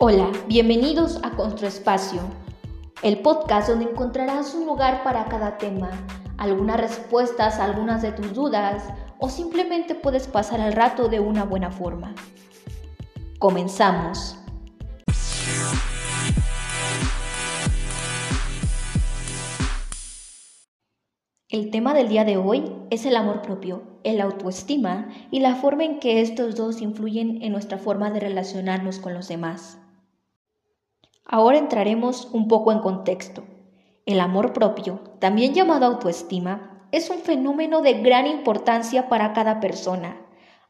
Hola, bienvenidos a Contraespacio, el podcast donde encontrarás un lugar para cada tema, algunas respuestas a algunas de tus dudas o simplemente puedes pasar el rato de una buena forma. Comenzamos. El tema del día de hoy es el amor propio, el autoestima y la forma en que estos dos influyen en nuestra forma de relacionarnos con los demás. Ahora entraremos un poco en contexto. El amor propio, también llamado autoestima, es un fenómeno de gran importancia para cada persona,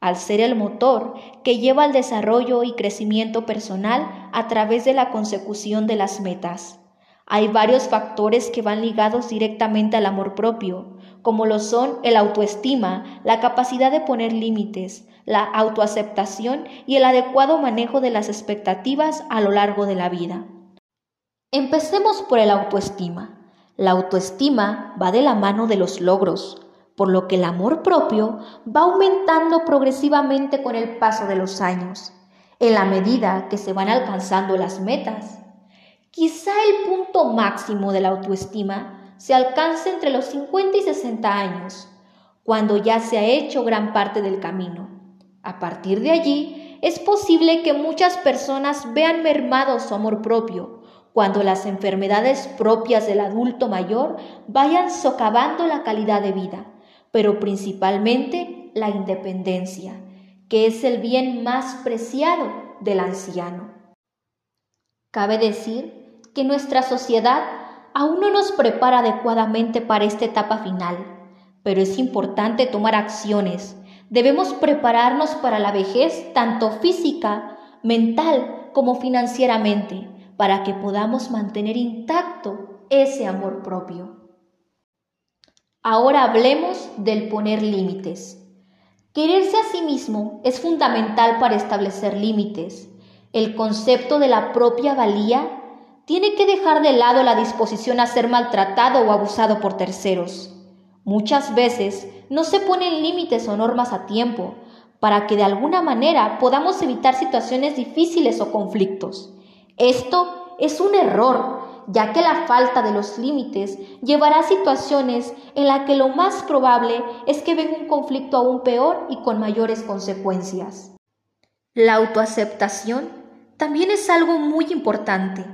al ser el motor que lleva al desarrollo y crecimiento personal a través de la consecución de las metas. Hay varios factores que van ligados directamente al amor propio, como lo son el autoestima, la capacidad de poner límites, la autoaceptación y el adecuado manejo de las expectativas a lo largo de la vida. Empecemos por el autoestima. La autoestima va de la mano de los logros, por lo que el amor propio va aumentando progresivamente con el paso de los años, en la medida que se van alcanzando las metas. Quizá el punto máximo de la autoestima se alcance entre los 50 y 60 años, cuando ya se ha hecho gran parte del camino. A partir de allí, es posible que muchas personas vean mermado su amor propio, cuando las enfermedades propias del adulto mayor vayan socavando la calidad de vida, pero principalmente la independencia, que es el bien más preciado del anciano. Cabe decir que nuestra sociedad aún no nos prepara adecuadamente para esta etapa final, pero es importante tomar acciones Debemos prepararnos para la vejez tanto física, mental como financieramente, para que podamos mantener intacto ese amor propio. Ahora hablemos del poner límites. Quererse a sí mismo es fundamental para establecer límites. El concepto de la propia valía tiene que dejar de lado la disposición a ser maltratado o abusado por terceros. Muchas veces no se ponen límites o normas a tiempo para que de alguna manera podamos evitar situaciones difíciles o conflictos. Esto es un error, ya que la falta de los límites llevará a situaciones en las que lo más probable es que venga un conflicto aún peor y con mayores consecuencias. La autoaceptación también es algo muy importante.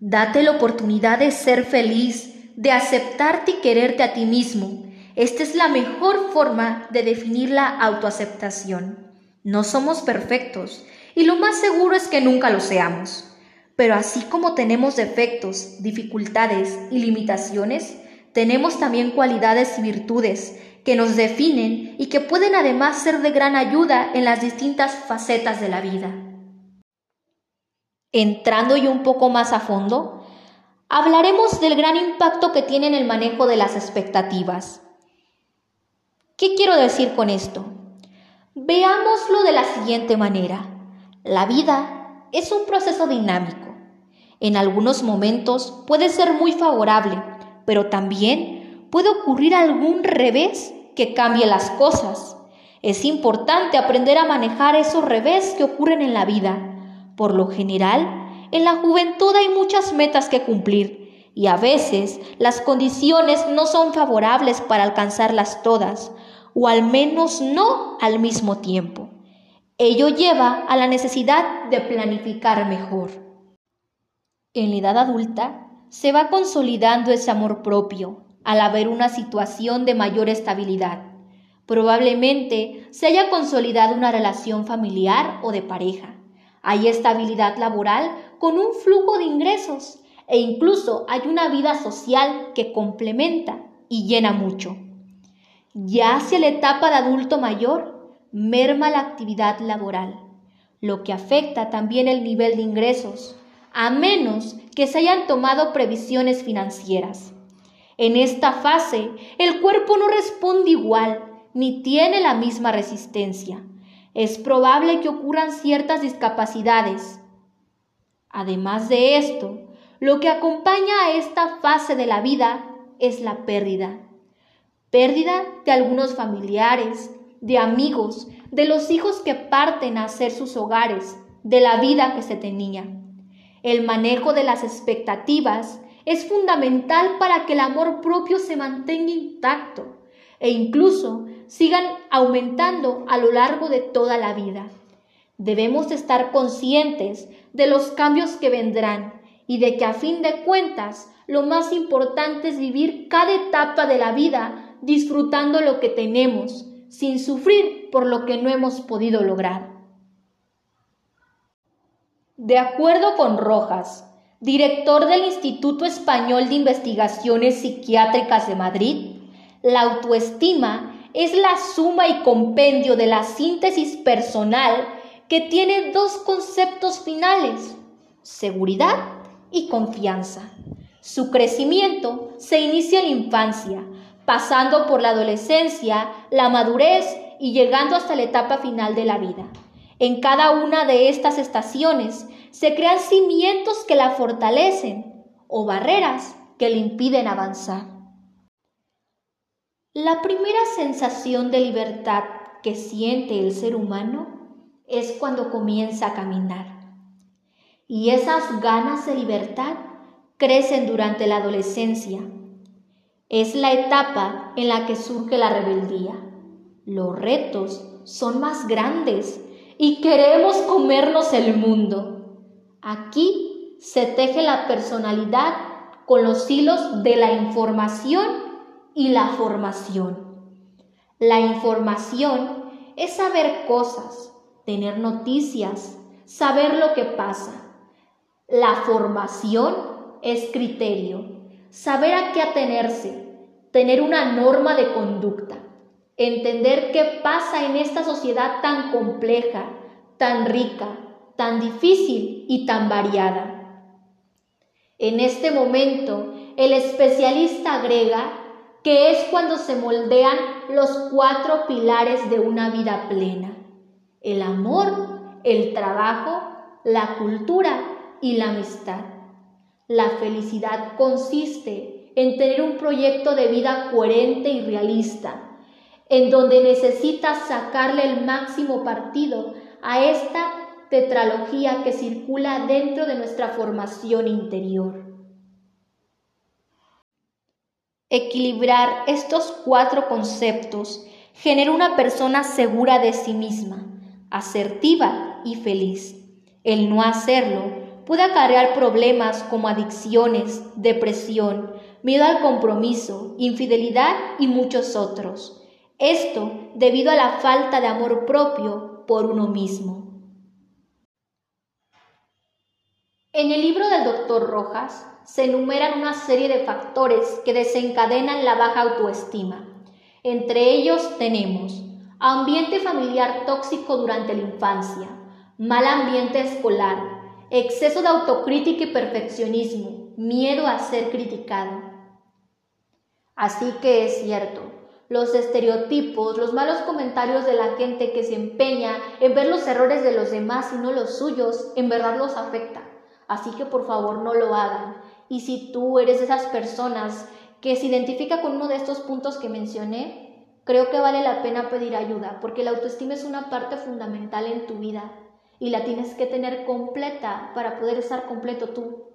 Date la oportunidad de ser feliz, de aceptarte y quererte a ti mismo esta es la mejor forma de definir la autoaceptación. No somos perfectos y lo más seguro es que nunca lo seamos. Pero así como tenemos defectos, dificultades y limitaciones, tenemos también cualidades y virtudes que nos definen y que pueden además ser de gran ayuda en las distintas facetas de la vida. Entrando y un poco más a fondo, hablaremos del gran impacto que tienen el manejo de las expectativas. ¿Qué quiero decir con esto? Veámoslo de la siguiente manera. La vida es un proceso dinámico. En algunos momentos puede ser muy favorable, pero también puede ocurrir algún revés que cambie las cosas. Es importante aprender a manejar esos revés que ocurren en la vida. Por lo general, en la juventud hay muchas metas que cumplir y a veces las condiciones no son favorables para alcanzarlas todas, o al menos no al mismo tiempo. Ello lleva a la necesidad de planificar mejor. En la edad adulta se va consolidando ese amor propio al haber una situación de mayor estabilidad. Probablemente se haya consolidado una relación familiar o de pareja. Hay estabilidad laboral con un flujo de ingresos e incluso hay una vida social que complementa y llena mucho. Ya hacia la etapa de adulto mayor, merma la actividad laboral, lo que afecta también el nivel de ingresos, a menos que se hayan tomado previsiones financieras. En esta fase, el cuerpo no responde igual ni tiene la misma resistencia. Es probable que ocurran ciertas discapacidades. Además de esto, lo que acompaña a esta fase de la vida es la pérdida pérdida de algunos familiares, de amigos, de los hijos que parten a hacer sus hogares, de la vida que se tenía. El manejo de las expectativas es fundamental para que el amor propio se mantenga intacto e incluso sigan aumentando a lo largo de toda la vida. Debemos estar conscientes de los cambios que vendrán y de que a fin de cuentas lo más importante es vivir cada etapa de la vida disfrutando lo que tenemos, sin sufrir por lo que no hemos podido lograr. De acuerdo con Rojas, director del Instituto Español de Investigaciones Psiquiátricas de Madrid, la autoestima es la suma y compendio de la síntesis personal que tiene dos conceptos finales, seguridad y confianza. Su crecimiento se inicia en la infancia, pasando por la adolescencia, la madurez y llegando hasta la etapa final de la vida. En cada una de estas estaciones se crean cimientos que la fortalecen o barreras que le impiden avanzar. La primera sensación de libertad que siente el ser humano es cuando comienza a caminar. Y esas ganas de libertad crecen durante la adolescencia. Es la etapa en la que surge la rebeldía. Los retos son más grandes y queremos comernos el mundo. Aquí se teje la personalidad con los hilos de la información y la formación. La información es saber cosas, tener noticias, saber lo que pasa. La formación es criterio, saber a qué atenerse, tener una norma de conducta entender qué pasa en esta sociedad tan compleja, tan rica, tan difícil y tan variada. En este momento, el especialista agrega que es cuando se moldean los cuatro pilares de una vida plena. El amor, el trabajo, la cultura y la amistad. La felicidad consiste en tener un proyecto de vida coherente y realista, en donde necesitas sacarle el máximo partido a esta tetralogía que circula dentro de nuestra formación interior. Equilibrar estos cuatro conceptos genera una persona segura de sí misma, asertiva y feliz. El no hacerlo puede acarrear problemas como adicciones, depresión, miedo al compromiso, infidelidad y muchos otros. Esto debido a la falta de amor propio por uno mismo. En el libro del doctor Rojas se enumeran una serie de factores que desencadenan la baja autoestima. Entre ellos tenemos ambiente familiar tóxico durante la infancia, mal ambiente escolar, exceso de autocrítica y perfeccionismo, miedo a ser criticado. Así que es cierto, los estereotipos, los malos comentarios de la gente que se empeña en ver los errores de los demás y no los suyos, en verdad los afecta. Así que por favor no lo hagan. Y si tú eres de esas personas que se identifica con uno de estos puntos que mencioné, creo que vale la pena pedir ayuda, porque la autoestima es una parte fundamental en tu vida y la tienes que tener completa para poder estar completo tú.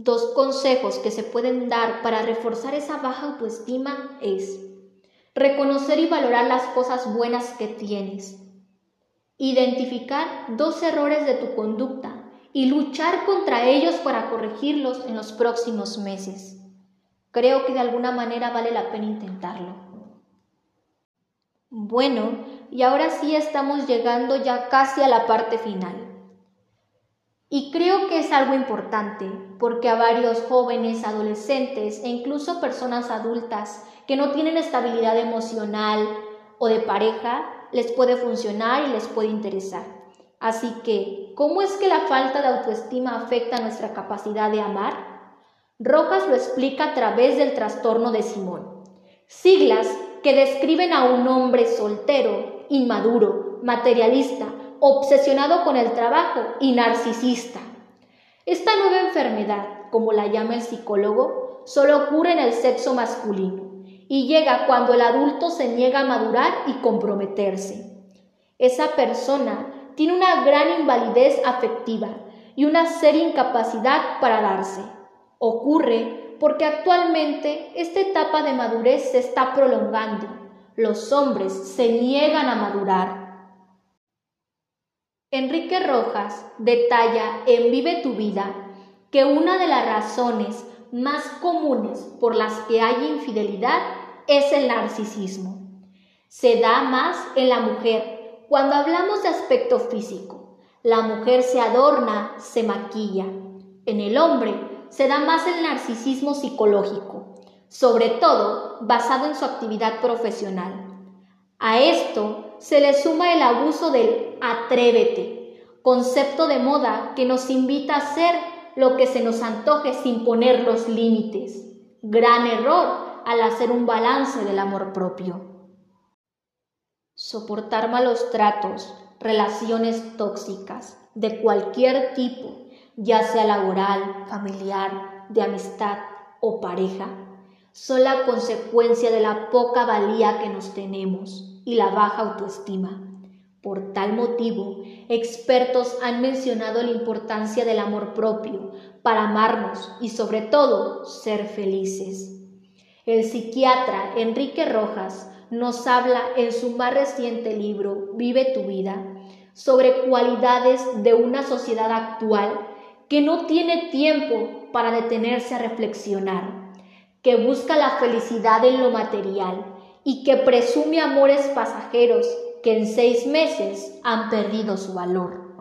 Dos consejos que se pueden dar para reforzar esa baja autoestima es reconocer y valorar las cosas buenas que tienes, identificar dos errores de tu conducta y luchar contra ellos para corregirlos en los próximos meses. Creo que de alguna manera vale la pena intentarlo. Bueno, y ahora sí estamos llegando ya casi a la parte final. Es algo importante, porque a varios jóvenes, adolescentes e incluso personas adultas que no tienen estabilidad emocional o de pareja, les puede funcionar y les puede interesar. Así que, ¿cómo es que la falta de autoestima afecta nuestra capacidad de amar? Rojas lo explica a través del trastorno de Simón. Siglas que describen a un hombre soltero, inmaduro, materialista, obsesionado con el trabajo y narcisista. Esta nueva enfermedad, como la llama el psicólogo, solo ocurre en el sexo masculino y llega cuando el adulto se niega a madurar y comprometerse. Esa persona tiene una gran invalidez afectiva y una seria incapacidad para darse. Ocurre porque actualmente esta etapa de madurez se está prolongando. Los hombres se niegan a madurar. Enrique Rojas detalla en Vive tu vida que una de las razones más comunes por las que hay infidelidad es el narcisismo. Se da más en la mujer cuando hablamos de aspecto físico. La mujer se adorna, se maquilla. En el hombre se da más el narcisismo psicológico, sobre todo basado en su actividad profesional. A esto se le suma el abuso del atrévete, concepto de moda que nos invita a hacer lo que se nos antoje sin poner los límites. Gran error al hacer un balance del amor propio. Soportar malos tratos, relaciones tóxicas de cualquier tipo, ya sea laboral, familiar, de amistad o pareja, son la consecuencia de la poca valía que nos tenemos y la baja autoestima. Por tal motivo, expertos han mencionado la importancia del amor propio para amarnos y sobre todo ser felices. El psiquiatra Enrique Rojas nos habla en su más reciente libro Vive tu vida sobre cualidades de una sociedad actual que no tiene tiempo para detenerse a reflexionar, que busca la felicidad en lo material y que presume amores pasajeros que en seis meses han perdido su valor.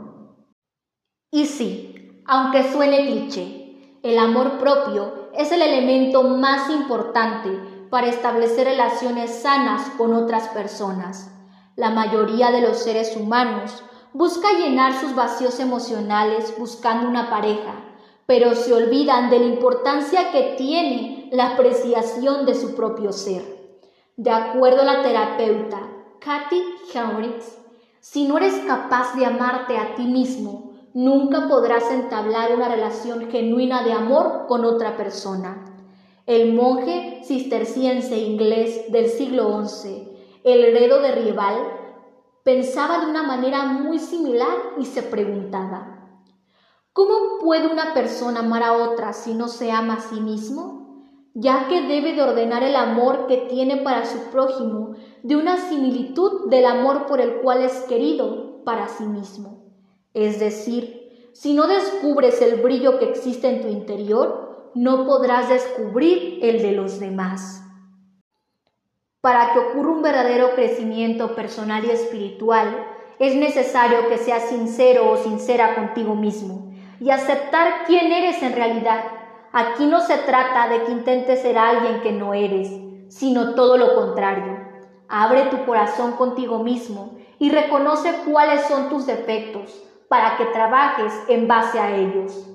Y sí, aunque suene cliché, el amor propio es el elemento más importante para establecer relaciones sanas con otras personas. La mayoría de los seres humanos busca llenar sus vacíos emocionales buscando una pareja, pero se olvidan de la importancia que tiene la apreciación de su propio ser. De acuerdo a la terapeuta Kathy Henricks, si no eres capaz de amarte a ti mismo, nunca podrás entablar una relación genuina de amor con otra persona. El monje cisterciense inglés del siglo XI, el heredo de Rival, pensaba de una manera muy similar y se preguntaba, ¿cómo puede una persona amar a otra si no se ama a sí mismo? Ya que debe de ordenar el amor que tiene para su prójimo de una similitud del amor por el cual es querido para sí mismo. Es decir, si no descubres el brillo que existe en tu interior, no podrás descubrir el de los demás. Para que ocurra un verdadero crecimiento personal y espiritual, es necesario que seas sincero o sincera contigo mismo y aceptar quién eres en realidad. Aquí no se trata de que intentes ser alguien que no eres, sino todo lo contrario. Abre tu corazón contigo mismo y reconoce cuáles son tus defectos para que trabajes en base a ellos.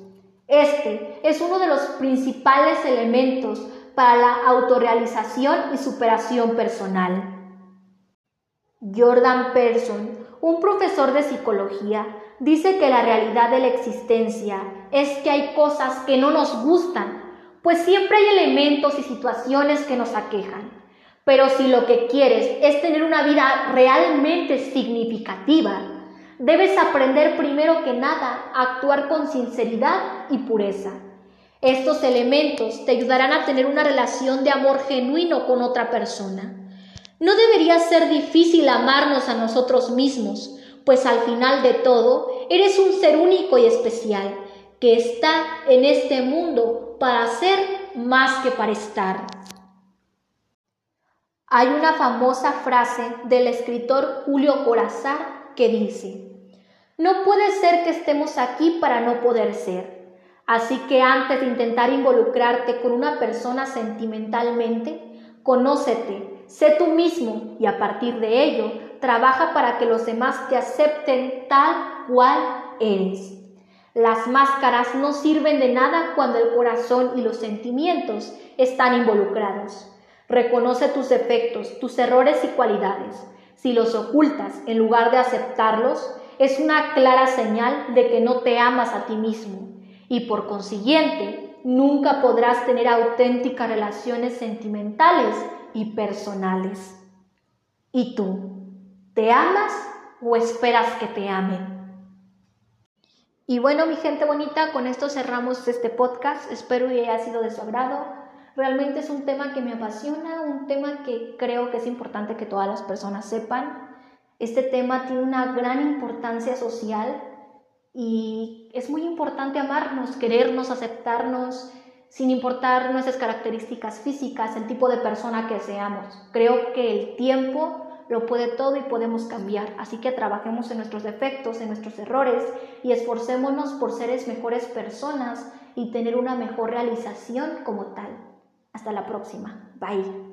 Este es uno de los principales elementos para la autorrealización y superación personal. Jordan Pearson, un profesor de psicología, dice que la realidad de la existencia es que hay cosas que no nos gustan, pues siempre hay elementos y situaciones que nos aquejan. Pero si lo que quieres es tener una vida realmente significativa, debes aprender primero que nada a actuar con sinceridad y pureza. Estos elementos te ayudarán a tener una relación de amor genuino con otra persona. No debería ser difícil amarnos a nosotros mismos, pues al final de todo eres un ser único y especial que está en este mundo para ser más que para estar. Hay una famosa frase del escritor Julio Corazar que dice, no puede ser que estemos aquí para no poder ser. Así que antes de intentar involucrarte con una persona sentimentalmente, conócete, sé tú mismo y a partir de ello trabaja para que los demás te acepten tal cual eres. Las máscaras no sirven de nada cuando el corazón y los sentimientos están involucrados. Reconoce tus defectos, tus errores y cualidades. Si los ocultas en lugar de aceptarlos, es una clara señal de que no te amas a ti mismo y por consiguiente nunca podrás tener auténticas relaciones sentimentales y personales. ¿Y tú? ¿Te amas o esperas que te amen? Y bueno, mi gente bonita, con esto cerramos este podcast. Espero que haya sido de su agrado. Realmente es un tema que me apasiona, un tema que creo que es importante que todas las personas sepan. Este tema tiene una gran importancia social y es muy importante amarnos, querernos, aceptarnos, sin importar nuestras características físicas, el tipo de persona que seamos. Creo que el tiempo lo puede todo y podemos cambiar. Así que trabajemos en nuestros defectos, en nuestros errores y esforcémonos por seres mejores personas y tener una mejor realización como tal. Hasta la próxima. Bye.